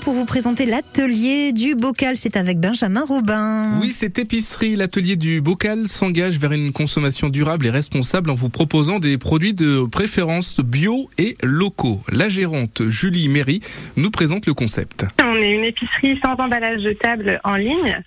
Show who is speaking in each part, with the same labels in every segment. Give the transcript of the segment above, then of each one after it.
Speaker 1: pour vous présenter l'atelier du bocal. C'est avec Benjamin Robin.
Speaker 2: Oui, cette épicerie, l'atelier du bocal, s'engage vers une consommation durable et responsable en vous proposant des produits de préférence bio et locaux. La gérante Julie Méry nous présente le concept.
Speaker 3: On est une épicerie sans emballage jetable en ligne.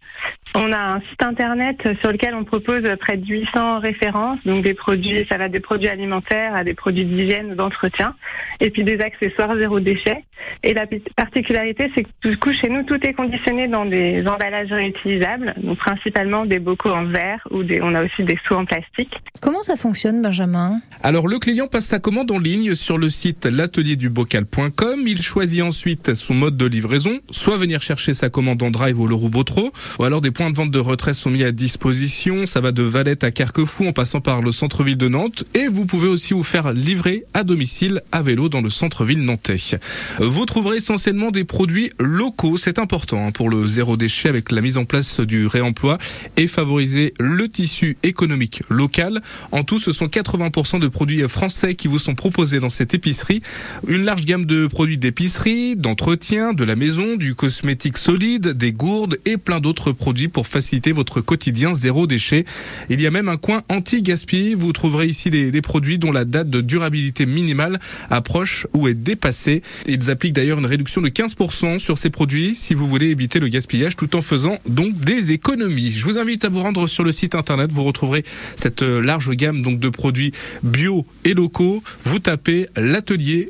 Speaker 3: On a un site internet sur lequel on propose près de 800 références, donc des produits, ça va des produits alimentaires à des produits d'hygiène ou d'entretien, et puis des accessoires zéro déchet. Et la particularité, c'est que du coup, chez nous, tout est conditionné dans des emballages réutilisables, donc principalement des bocaux en verre ou des, on a aussi des seaux en plastique.
Speaker 1: Comment ça fonctionne, Benjamin?
Speaker 2: Alors, le client passe sa commande en ligne sur le site l'atelierdubocal.com. Il choisit ensuite son mode de livraison, soit venir chercher sa commande en drive au Leroux Botro, ou alors des points de vente de retrait sont mis à disposition. Ça va de Valette à Carquefou en passant par le centre-ville de Nantes. Et vous pouvez aussi vous faire livrer à domicile à vélo dans le centre-ville nantais. Vous trouverez essentiellement des produits locaux. C'est important hein, pour le zéro déchet avec la mise en place du réemploi et favoriser le tissu économique local. En tout, ce sont 80% de produits français qui vous sont proposés dans cette épicerie. Une large gamme de produits d'épicerie, d'entretien, de la maison, du cosmétique solide, des gourdes et plein d'autres produits pour faciliter votre quotidien zéro déchet. Il y a même un coin anti-gaspi. Vous trouverez ici des, des produits dont la date de durabilité minimale approche ou est dépassée. Ils appliquent d'ailleurs une de 15% sur ces produits si vous voulez éviter le gaspillage tout en faisant donc des économies. Je vous invite à vous rendre sur le site internet. Vous retrouverez cette large gamme donc de produits bio et locaux. Vous tapez l'atelier.